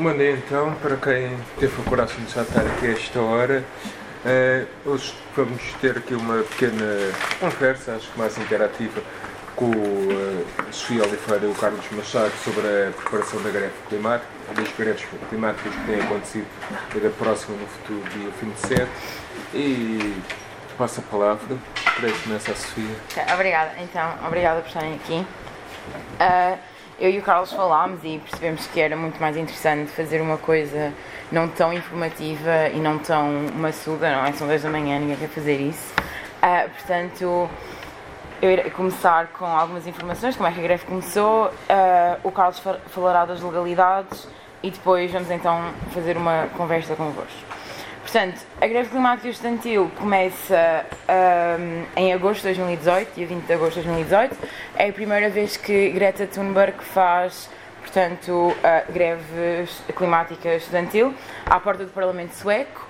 Dia então, para quem teve o coração de estar aqui a esta hora. Uh, hoje vamos ter aqui uma pequena conversa, acho que mais interativa, com uh, Sofia Oliveira e o Carlos Machado sobre a preparação da greve climática, das greves climáticas que têm acontecido da próxima no futuro dia 27. E passo a palavra, para começar a Sofia. Obrigada, então, obrigada por estarem aqui. Uh, eu e o Carlos falámos e percebemos que era muito mais interessante fazer uma coisa não tão informativa e não tão maçuda, não é? São 10 da manhã, ninguém quer fazer isso. Uh, portanto, eu irei começar com algumas informações, como é que a greve começou, uh, o Carlos falará das legalidades e depois vamos então fazer uma conversa convosco. Portanto, a greve climática estudantil começa um, em agosto de 2018, dia 20 de agosto de 2018. É a primeira vez que Greta Thunberg faz, portanto, uh, greve climática estudantil à porta do Parlamento Sueco.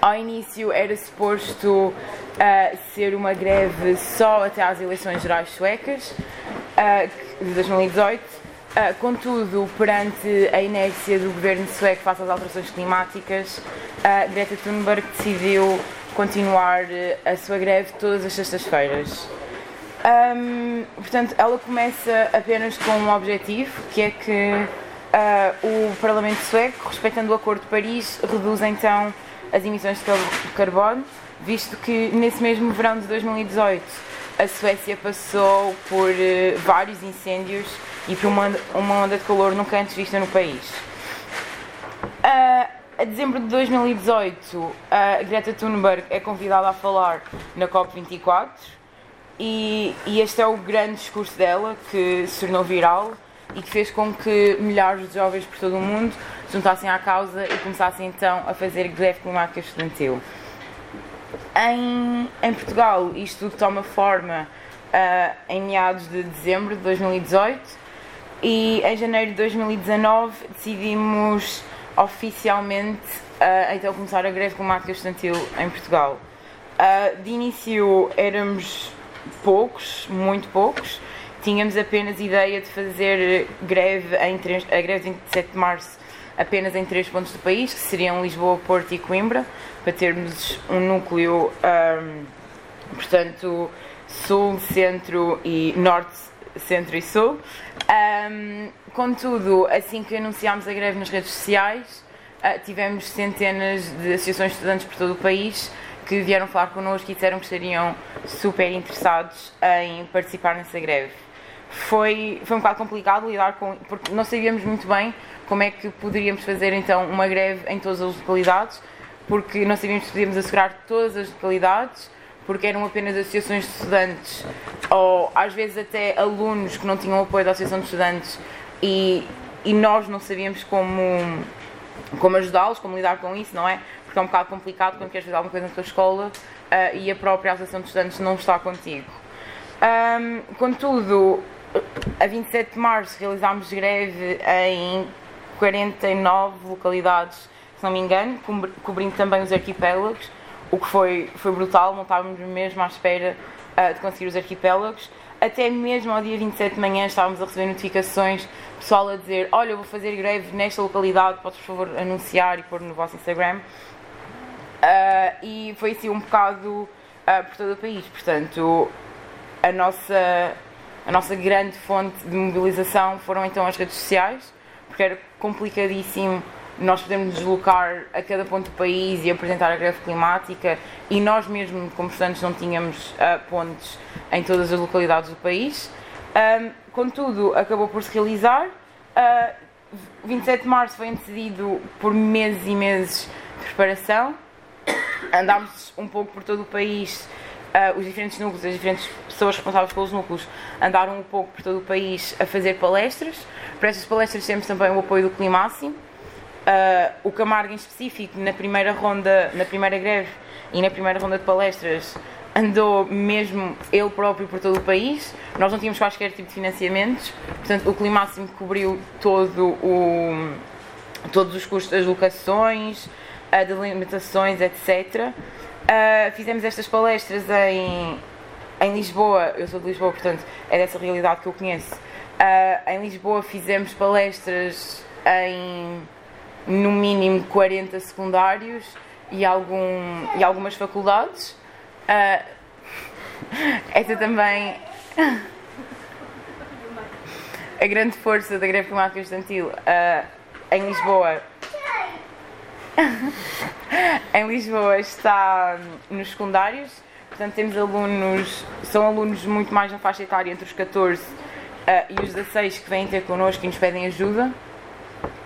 Ao início era suposto uh, ser uma greve só até às eleições gerais suecas uh, de 2018 Uh, contudo, perante a inércia do governo sueco face às alterações climáticas, uh, Greta Thunberg decidiu continuar ah, a sua greve todas as sextas-feiras. Um, portanto, ela começa apenas com um objetivo, que é que uh, o Parlamento sueco, respeitando o Acordo de Paris, reduz então as emissões de carbono, visto que nesse mesmo verão de 2018 a Suécia passou por vários incêndios e por uma, uma onda de calor nunca antes vista no país. Uh, a dezembro de 2018, a Greta Thunberg é convidada a falar na COP24 e, e, este é o grande discurso dela que se tornou viral e que fez com que milhares de jovens por todo o mundo juntassem à causa e começassem então a fazer greve climática estudantil. Em, em Portugal, isto toma forma uh, em meados de dezembro de 2018 e em janeiro de 2019 decidimos oficialmente uh, então começar a greve climática estudantil em Portugal. Uh, de início éramos poucos, muito poucos, tínhamos apenas ideia de fazer greve em a greve de 27 de março apenas em três pontos do país, que seriam Lisboa, Porto e Coimbra, para termos um núcleo, um, portanto, sul, centro e norte, centro e sul. Um, contudo, assim que anunciámos a greve nas redes sociais, uh, tivemos centenas de associações de estudantes por todo o país que vieram falar connosco e disseram que estariam super interessados em participar nessa greve. Foi, foi um bocado complicado lidar com, porque não sabíamos muito bem como é que poderíamos fazer então uma greve em todas as localidades, porque não sabíamos se podíamos assegurar todas as localidades, porque eram apenas associações de estudantes ou às vezes até alunos que não tinham apoio da associação de estudantes e, e nós não sabíamos como, como ajudá-los, como lidar com isso, não é? Porque é um bocado complicado quando queres fazer alguma coisa na tua escola uh, e a própria associação de estudantes não está contigo. Um, contudo, a 27 de março realizámos greve em 49 localidades, se não me engano, cobrindo também os arquipélagos o que foi, foi brutal, não estávamos mesmo à espera uh, de conseguir os arquipélagos. Até mesmo ao dia 27 de manhã estávamos a receber notificações, pessoal a dizer: Olha, eu vou fazer greve nesta localidade, podes por favor anunciar e pôr no vosso Instagram. Uh, e foi assim um bocado uh, por todo o país. Portanto, a nossa, a nossa grande fonte de mobilização foram então as redes sociais, porque era complicadíssimo nós podemos deslocar a cada ponto do país e apresentar a greve climática e nós mesmo, como estudantes, não tínhamos uh, pontos em todas as localidades do país. Um, contudo, acabou por se realizar. Uh, 27 de março foi antecedido por meses e meses de preparação. Andámos um pouco por todo o país, uh, os diferentes núcleos, as diferentes pessoas responsáveis pelos núcleos andaram um pouco por todo o país a fazer palestras. Para estas palestras temos também o apoio do Climáximo, Uh, o Camargo em específico, na primeira ronda, na primeira greve e na primeira ronda de palestras, andou mesmo ele próprio por todo o país. Nós não tínhamos quaisquer tipo de financiamentos, portanto, o Climáximo cobriu todo o, todos os custos das locações, das alimentações, etc. Uh, fizemos estas palestras em, em Lisboa, eu sou de Lisboa, portanto, é dessa realidade que eu conheço. Uh, em Lisboa fizemos palestras em no mínimo 40 secundários e, algum, e algumas faculdades. Uh, essa também a grande força da greve climática estudantil uh, em Lisboa em Lisboa está nos secundários portanto temos alunos são alunos muito mais na faixa etária entre os 14 uh, e os 16 que vêm ter connosco e nos pedem ajuda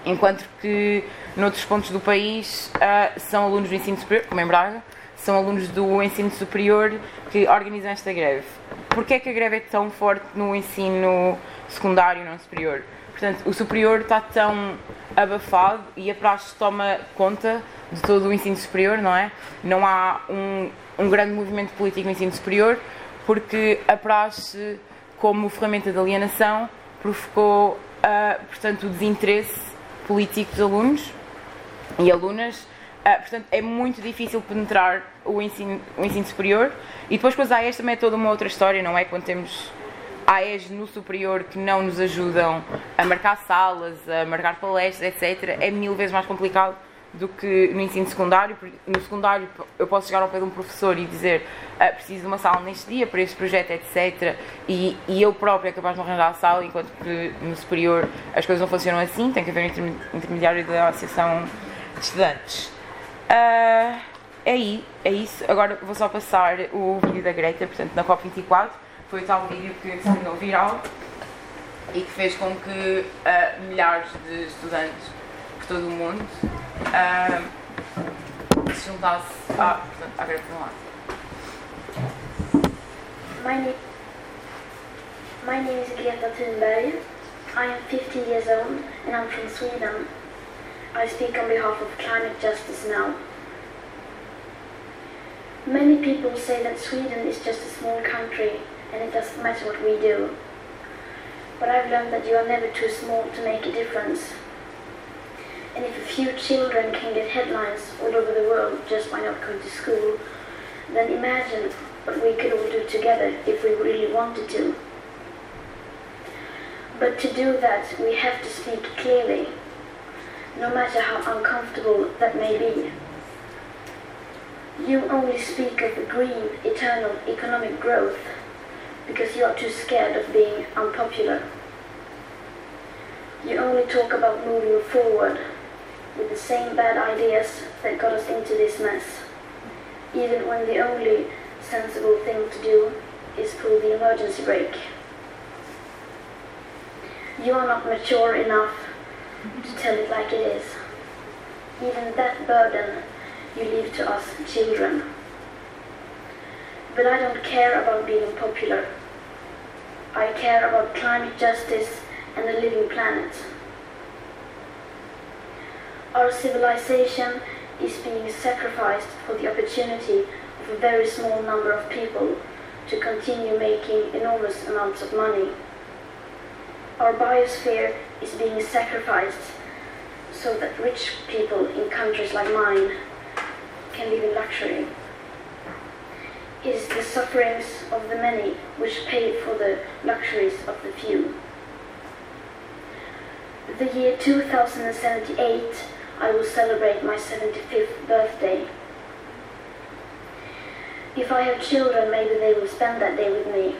enquanto que noutros pontos do país uh, são alunos do ensino superior, como em Braga são alunos do ensino superior que organizam esta greve. Porquê é que a greve é tão forte no ensino secundário não superior? Portanto, o superior está tão abafado e a praxe toma conta de todo o ensino superior, não é? Não há um, um grande movimento político no ensino superior porque a praxe, como ferramenta de alienação, provocou, uh, portanto, o desinteresse político alunos e alunas Uh, portanto, é muito difícil penetrar o ensino, o ensino superior. E depois com as AES também é toda uma outra história, não é? Quando temos AES no superior que não nos ajudam a marcar salas, a marcar palestras, etc., é mil vezes mais complicado do que no ensino secundário. No secundário eu posso chegar ao pé de um professor e dizer uh, preciso de uma sala neste dia para este projeto, etc. E, e eu próprio é capaz de arranjar a sala, enquanto que no superior as coisas não funcionam assim, tem que haver um intermediário da associação de estudantes. Uh, é, é isso. Agora vou só passar o vídeo da Greta, portanto, na COP24. Foi o tal vídeo que se tornou viral e que fez com que uh, milhares de estudantes por todo o mundo Greta Thunberg. My name, my name is Greta Thunberg. I am 15 years old and I'm from Sweden. I speak on behalf of climate justice now. Many people say that Sweden is just a small country and it doesn't matter what we do. But I've learned that you are never too small to make a difference. And if a few children can get headlines all over the world just by not going to school, then imagine what we could all do together if we really wanted to. But to do that, we have to speak clearly no matter how uncomfortable that may be. You only speak of green, eternal economic growth because you are too scared of being unpopular. You only talk about moving forward with the same bad ideas that got us into this mess, even when the only sensible thing to do is pull the emergency brake. You are not mature enough to tell it like it is. Even that burden you leave to us children. But I don't care about being popular. I care about climate justice and a living planet. Our civilization is being sacrificed for the opportunity of a very small number of people to continue making enormous amounts of money. Our biosphere is being sacrificed so that rich people in countries like mine can live in luxury. It is the sufferings of the many which pay for the luxuries of the few. The year 2078, I will celebrate my 75th birthday. If I have children, maybe they will spend that day with me.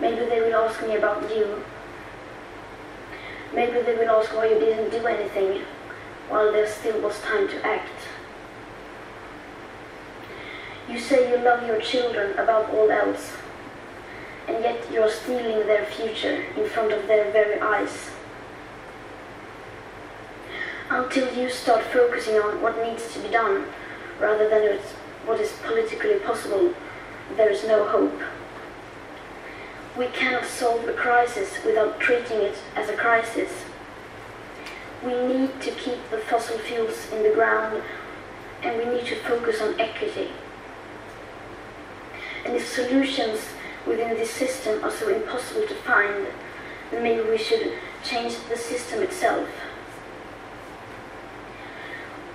Maybe they will ask me about you Maybe they will ask why you didn't do anything while there still was time to act. You say you love your children above all else, and yet you're stealing their future in front of their very eyes. Until you start focusing on what needs to be done rather than what is politically possible, there is no hope. We cannot solve a crisis without treating it as a crisis. We need to keep the fossil fuels in the ground and we need to focus on equity. And if solutions within this system are so impossible to find, then maybe we should change the system itself.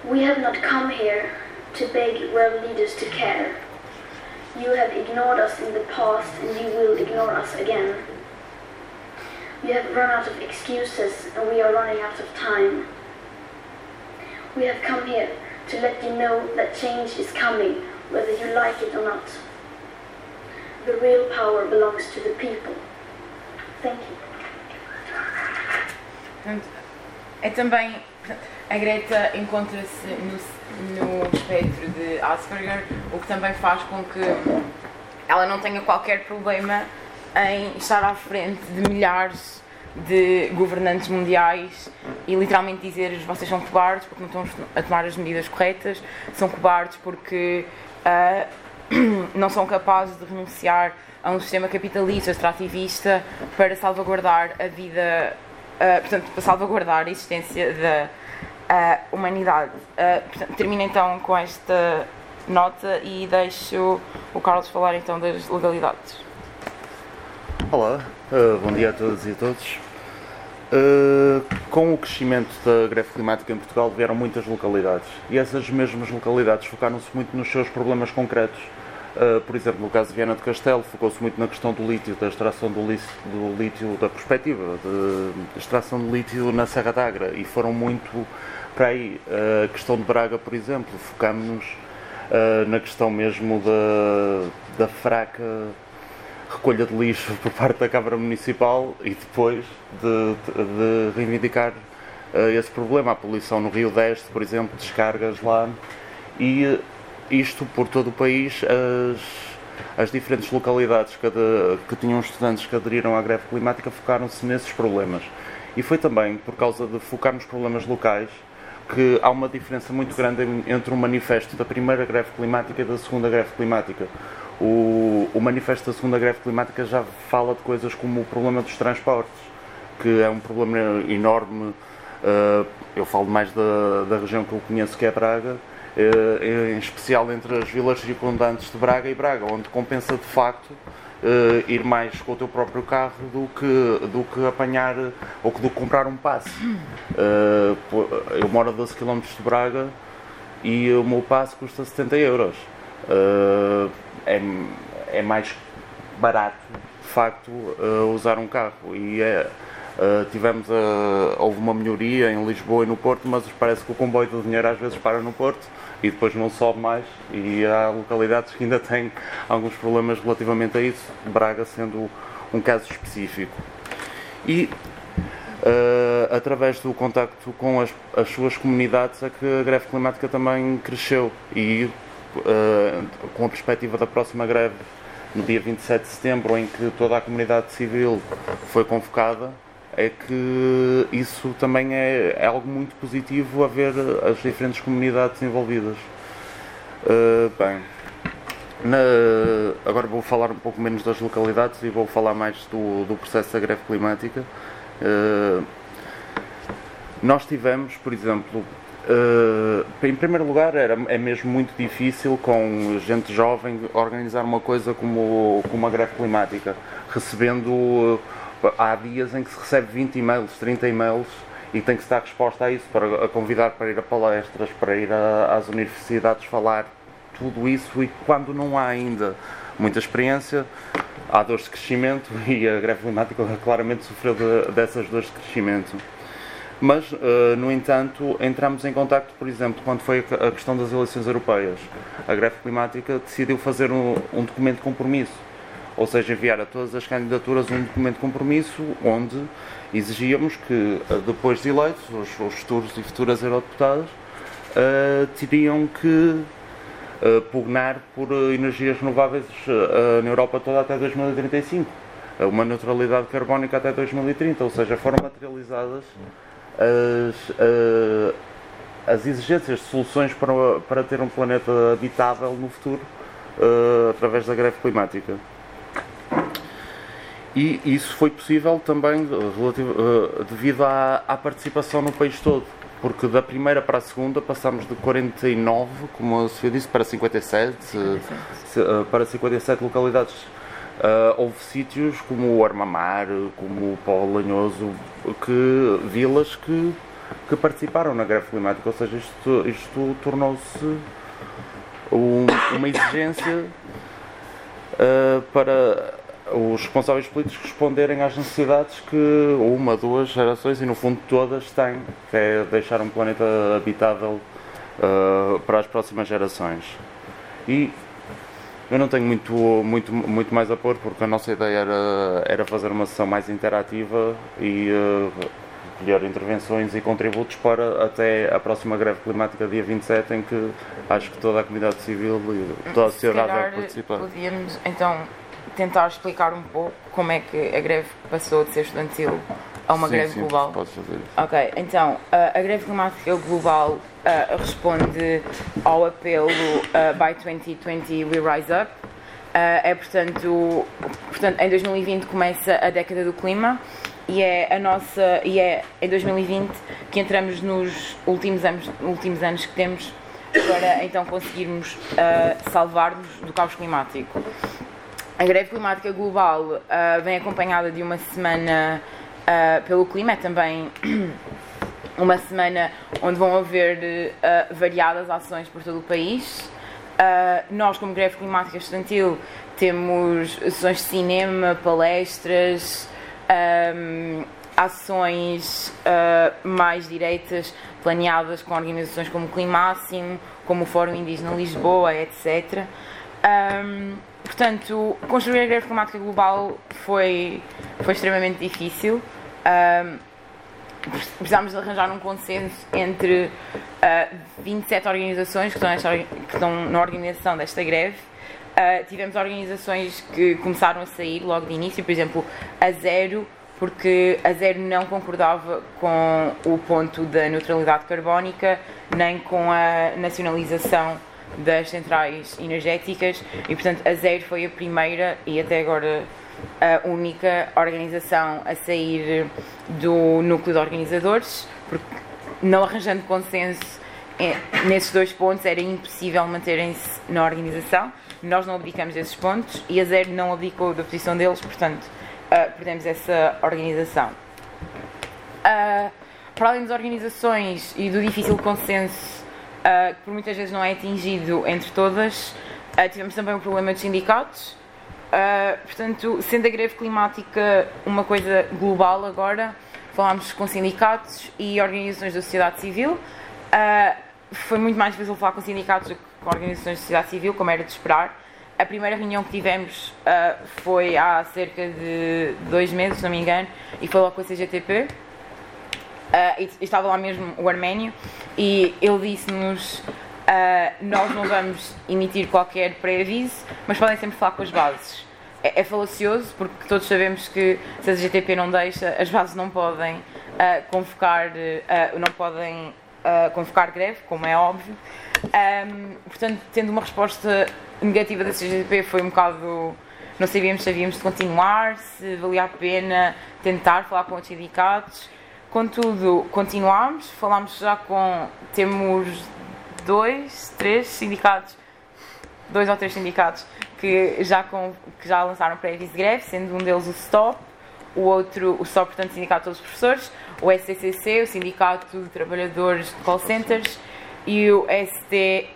We have not come here to beg world leaders to care. You have ignored us in the past and you will ignore us again. We have run out of excuses and we are running out of time. We have come here to let you know that change is coming, whether you like it or not. The real power belongs to the people. Thank you. Também. portanto, A Greta encontra-se no, no espectro de Asperger, o que também faz com que ela não tenha qualquer problema em estar à frente de milhares de governantes mundiais e literalmente dizer vocês são cobardes porque não estão a tomar as medidas corretas, são cobardes porque ah, não são capazes de renunciar a um sistema capitalista, extrativista, para salvaguardar a vida, ah, portanto, para salvaguardar a existência da ah, humanidade. Ah, portanto, termino então com esta nota e deixo o Carlos falar então das legalidades. Olá, uh, bom dia a todas e a todos. Uh, com o crescimento da greve climática em Portugal vieram muitas localidades e essas mesmas localidades focaram-se muito nos seus problemas concretos. Uh, por exemplo, no caso de Viana do Castelo, focou-se muito na questão do lítio, da extração do lítio, do lítio da perspectiva de, extração de lítio na Serra da Agra e foram muito para aí. A questão de Braga, por exemplo, focámos-nos uh, na questão mesmo da, da fraca recolha de lixo por parte da Câmara Municipal e depois de, de- de reivindicar eh, esse problema. A poluição no Rio Deste, por exemplo, descargas lá e isto por todo o país, as, as diferentes localidades que, ade- que tinham estudantes que aderiram à greve climática focaram-se nesses problemas. E foi também por causa de focar nos problemas locais que há uma diferença muito grande entre o manifesto da primeira greve climática e da segunda greve climática. O, o manifesto da segunda greve climática já fala de coisas como o problema dos transportes, que é um problema enorme. eh, eu falo mais da, da região que eu conheço, que é Braga, em especial entre as vilas circundantes de Braga e Braga, onde compensa de facto eh, ir mais com o teu próprio carro do que, do que apanhar ou do que comprar um passe. Eh, eu moro a 12 km de Braga e o meu passe custa 70 euros. Eh, é, é mais barato, de facto, eh, usar um carro. E é, eh, tivemos houve uma melhoria em Lisboa e no Porto, mas parece que o comboio do dinheiro às vezes para no Porto e depois não sobe mais. E há localidades que ainda têm alguns problemas relativamente a isso, Braga sendo um caso específico. E Uh, através do contacto com as, as suas comunidades é que a greve climática também cresceu e uh, com a perspectiva da próxima greve no dia 27 de setembro em que toda a comunidade civil foi convocada é que isso também é, é algo muito positivo a ver as diferentes comunidades envolvidas. Uh, bem, na- agora vou falar um pouco menos das localidades e vou falar mais do, do processo da greve climática. Uh, nós tivemos, por exemplo, uh, em primeiro lugar, era, é mesmo muito difícil com gente jovem organizar uma coisa como, como a greve climática, recebendo. Uh, há dias em que se recebe 20 e-mails, 30 e-mails e tem que se dar resposta a isso, para a convidar para ir a palestras, para ir a- às universidades falar tudo isso e quando não há ainda muita experiência, há dores de crescimento e a greve climática claramente sofreu de- dessas dores de crescimento. Mas, eh, no entanto, entramos em contacto, por exemplo, quando foi a questão das eleições europeias. A greve climática decidiu fazer um, um documento de compromisso, ou seja, enviar a todas as candidaturas um documento de compromisso onde exigíamos que, eh, depois de eleitos, os, os futuros e futuras eurodeputadas eh, teriam que eh, pugnar por energias renováveis eh, na Europa toda até 2035. Eh, Uma neutralidade carbónica até 2030, ou seja, foram materializadas as, as exigências de soluções para, para ter um planeta habitável no futuro através da greve climática. E isso foi possível também eh, eh, devido à, à participação no país todo, porque da primeira para a segunda passámos de 49, como a Sofia disse, para 57, eh, se- eh, para 57 localidades. Eh, houve sítios como o Armamar, como o Pó Lanhoso, que, vilas que, que participaram na greve climática, ou seja, isto, isto tornou-se um- uma exigência Uh, para os responsáveis políticos responderem às necessidades que uma, duas gerações e no fundo todas têm, que é deixar um planeta habitável uh, para as próximas gerações. E eu não tenho muito, muito, muito mais a pôr porque a nossa ideia era, era fazer uma sessão mais interativa e uh, intervenções e contributos para até a próxima greve climática dia 27 em que acho que toda a comunidade civil e toda a sociedade vai participar. Podíamos então tentar explicar um pouco como é que a greve passou de ser estudantil a uma sim, greve sim, global. Podes fazer isso. Ok, então a greve climática global uh, responde ao apelo uh, By 2020 We Rise Up. Uh, é portanto, portanto, em 2020 começa a década do clima e é a nossa e é em 2020 que entramos nos últimos anos, últimos anos que temos para então conseguirmos salvar-nos do caos climático. A greve climática global uh, vem acompanhada de uma semana uh, pelo clima, é também uma semana onde vão haver uh, variadas ações por todo o país. nós, como greve climática estudantil, temos sessões de cinema, palestras, um, ações mais direitas planeadas com organizações como o Climáximo, como o Fórum Indígena Lisboa, etc. Um, portanto, construir a greve climática global foi, foi extremamente difícil. Um, precisámos de arranjar um consenso entre uh, 27 organizações que estão, nesta, que estão, na organização desta greve. Uh, tivemos organizações que começaram a sair logo de início, por exemplo, a Zero, porque a Zero não concordava com o ponto da neutralidade carbónica, nem com a nacionalização das centrais energéticas e, portanto, a Zero foi a primeira e até agora a única organização a sair do núcleo de organizadores, porque não arranjando consenso nesses dois pontos era impossível manterem-se na organização. Nós não abdicamos desses pontos e a Zero não abdicou da posição deles, portanto, uh, perdemos essa organização. Uh, para além das organizações e do difícil consenso uh, que por muitas vezes não é atingido entre todas, uh, tivemos também um problema de sindicatos. Uh, portanto, sendo a greve climática uma coisa global agora, falámos com sindicatos e organizações da sociedade civil. foi muito mais difícil falar com sindicatos do que com organizações da sociedade civil, como era de esperar. A primeira reunião que tivemos foi há cerca de dois meses, se não me engano, e logo com a CGTP. Uh, e, estava lá mesmo o Arménio e ele disse-nos uh, nós não vamos emitir qualquer pré-aviso, mas podem sempre falar com as bases. É, é, falacioso porque todos sabemos que se a GTP não deixa, as bases não podem uh, convocar, não podem convocar greve, como é óbvio. Um, portanto, tendo uma resposta negativa da CGTP foi um bocado não sabíamos se havíamos de continuar, se valia a pena tentar falar com os sindicatos. Contudo, continuamos, falámos já com. Temos dois, três sindicatos, dois ou três sindicatos que já, com, que já lançaram pré-aviso de greve, sendo um deles o STOP, o outro, o STOP, portanto, Sindicato de todos os Professores, o SCCC, o Sindicato de Trabalhadores de Call Centers, e o STSSSS,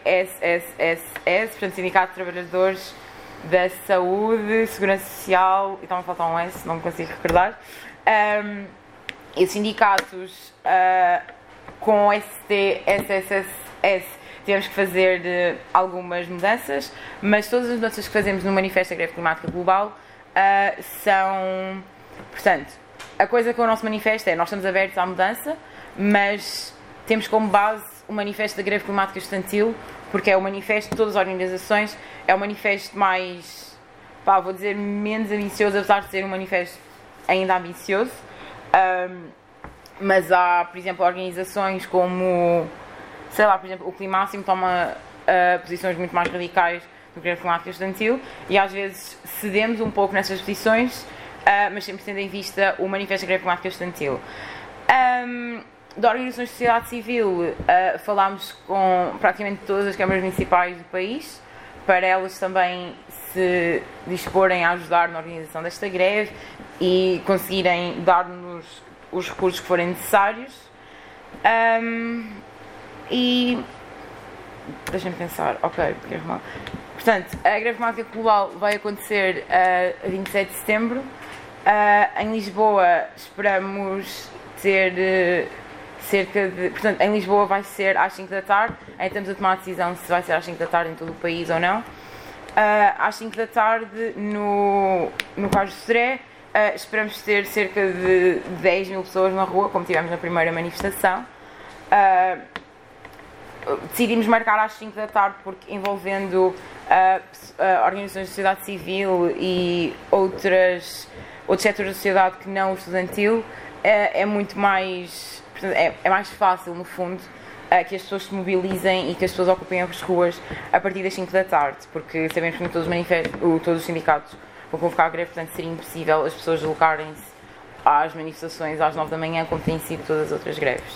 portanto, Sindicato de Trabalhadores da Saúde, Segurança Social, e estava a faltar um S, não me consigo recordar. Um, e os sindicatos uh, com ST, SSS tivemos que fazer uh, algumas mudanças, mas todas as mudanças que fazemos no Manifesto da Greve Climática Global uh, são. Portanto, a coisa com o nosso manifesto é: nós estamos abertos à mudança, mas temos como base o Manifesto da Greve Climática Estudantil, porque é o manifesto de todas as organizações, é o manifesto mais, pá, vou dizer, menos ambicioso, apesar de ser um manifesto ainda ambicioso. Um, mas há, por exemplo, organizações como, sei lá, por exemplo, o Climáximo toma uh, posições muito mais radicais do que a climática estudantil e às vezes cedemos um pouco nessas posições, uh, mas sempre tendo em vista o Manifesto da Climática Estudantil. Um, da organizações de sociedade civil, uh, falámos com praticamente todas as câmaras municipais do país, para elas também se disporem a ajudar na organização desta greve e conseguirem dar-nos os recursos que forem necessários. Um, e deixa-me pensar, ok, greve mal. Portanto, a greve climática global vai acontecer uh, a 27 de setembro. Uh, em Lisboa esperamos ter uh, cerca de. Portanto, em Lisboa vai ser às 5 da tarde, aí estamos a tomar a decisão se vai ser às 5 da tarde em todo o país ou não. Às 5 da tarde no, no Carlos de Sodré, esperamos ter cerca de 10 mil pessoas na rua, como tivemos na primeira manifestação. Uh, decidimos marcar às 5 da tarde porque envolvendo uh, uh, organizações da sociedade civil e outras, outros setores da sociedade que não o estudantil é, é muito mais é, é, mais fácil no fundo uh, que as pessoas se mobilizem e que as pessoas ocupem as ruas a partir das 5 da tarde porque sabemos que todos os, todos os sindicatos vão convocar a greve, portanto seria impossível as pessoas deslocarem-se às manifestações às 9 da manhã como têm sido todas as outras greves.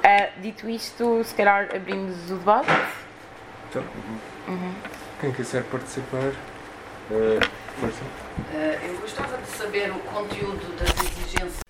Uh, dito isto, se calhar abrimos o debate. Então, uhum. Quem quiser participar, uh, força. Uh, eu gostava de saber o conteúdo das exigências.